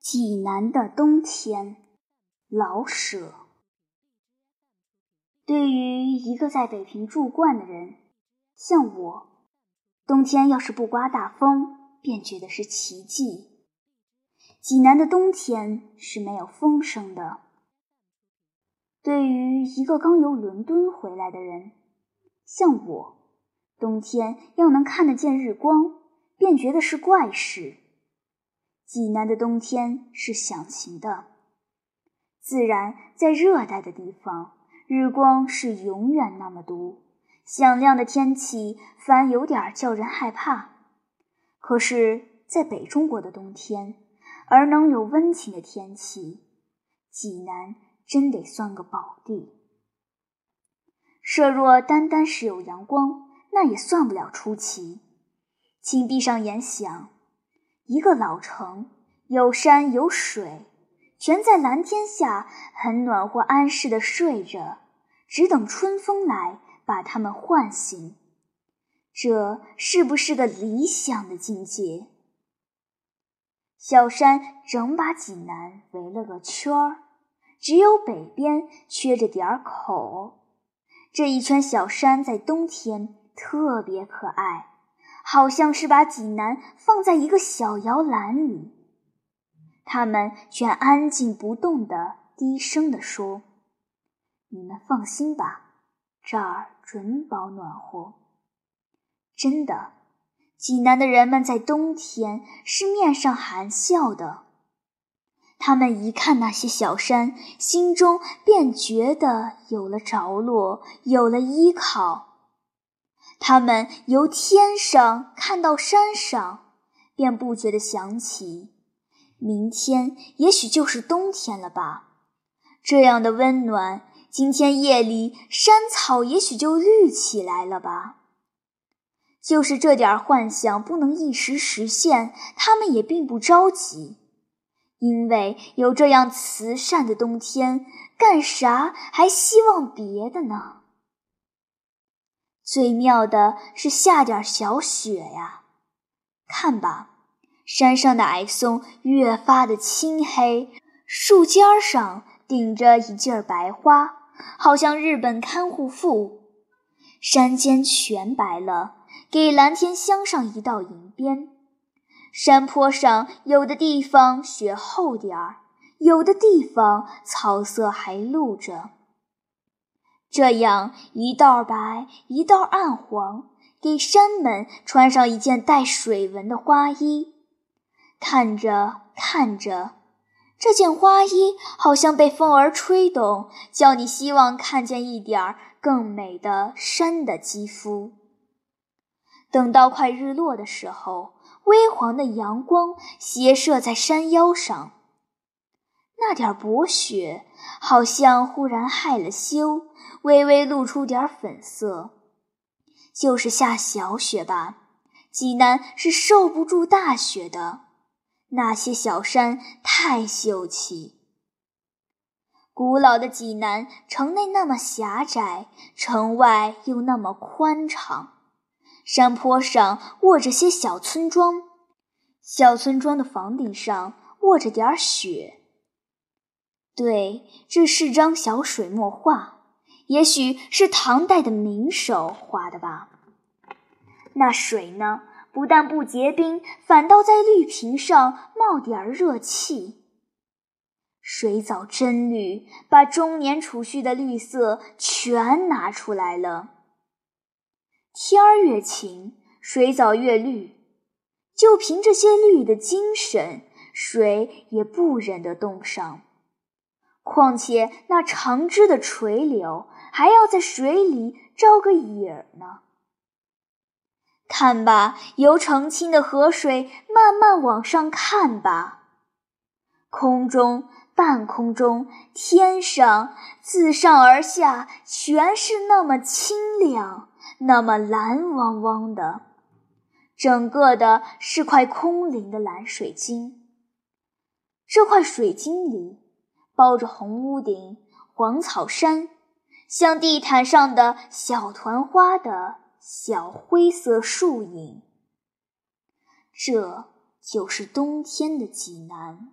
济南的冬天，老舍。对于一个在北平住惯的人，像我，冬天要是不刮大风，便觉得是奇迹。济南的冬天是没有风声的。对于一个刚由伦敦回来的人，像我，冬天要能看得见日光，便觉得是怪事。济南的冬天是响晴的，自然在热带的地方，日光是永远那么毒，响亮的天气反有点叫人害怕。可是，在北中国的冬天，而能有温情的天气，济南真得算个宝地。设若单单是有阳光，那也算不了出奇。请闭上眼想。一个老城，有山有水，全在蓝天下，很暖和安适的睡着，只等春风来把它们唤醒。这是不是个理想的境界？小山整把济南围了个圈儿，只有北边缺着点口。这一圈小山在冬天特别可爱。好像是把济南放在一个小摇篮里，他们却安静不动地低声地说：“你们放心吧，这儿准保暖和。”真的，济南的人们在冬天是面上含笑的。他们一看那些小山，心中便觉得有了着落，有了依靠。他们由天上看到山上，便不觉得想起，明天也许就是冬天了吧？这样的温暖，今天夜里山草也许就绿起来了吧？就是这点幻想不能一时实现，他们也并不着急，因为有这样慈善的冬天，干啥还希望别的呢？最妙的是下点小雪呀！看吧，山上的矮松越发的青黑，树尖上顶着一劲白花，好像日本看护妇。山间全白了，给蓝天镶上一道银边。山坡上有的地方雪厚点儿，有的地方草色还露着。这样一道白，一道暗黄，给山们穿上一件带水纹的花衣。看着看着，这件花衣好像被风儿吹动，叫你希望看见一点更美的山的肌肤。等到快日落的时候，微黄的阳光斜射在山腰上。那点薄雪好像忽然害了羞，微微露出点粉色。就是下小雪吧，济南是受不住大雪的。那些小山太秀气。古老的济南城内那么狭窄，城外又那么宽敞。山坡上卧着些小村庄，小村庄的房顶上卧着点雪。对，这是张小水墨画，也许是唐代的名手画的吧。那水呢，不但不结冰，反倒在绿瓶上冒点热气。水藻真绿，把中年储蓄的绿色全拿出来了。天儿越晴，水藻越绿，就凭这些绿的精神，水也不忍得冻上。况且那长枝的垂柳还要在水里照个影儿呢。看吧，由澄清的河水慢慢往上看吧，空中、半空中、天上，自上而下，全是那么清亮，那么蓝汪汪的，整个的是块空灵的蓝水晶。这块水晶里。包着红屋顶、黄草山，像地毯上的小团花的小灰色树影。这就是冬天的济南。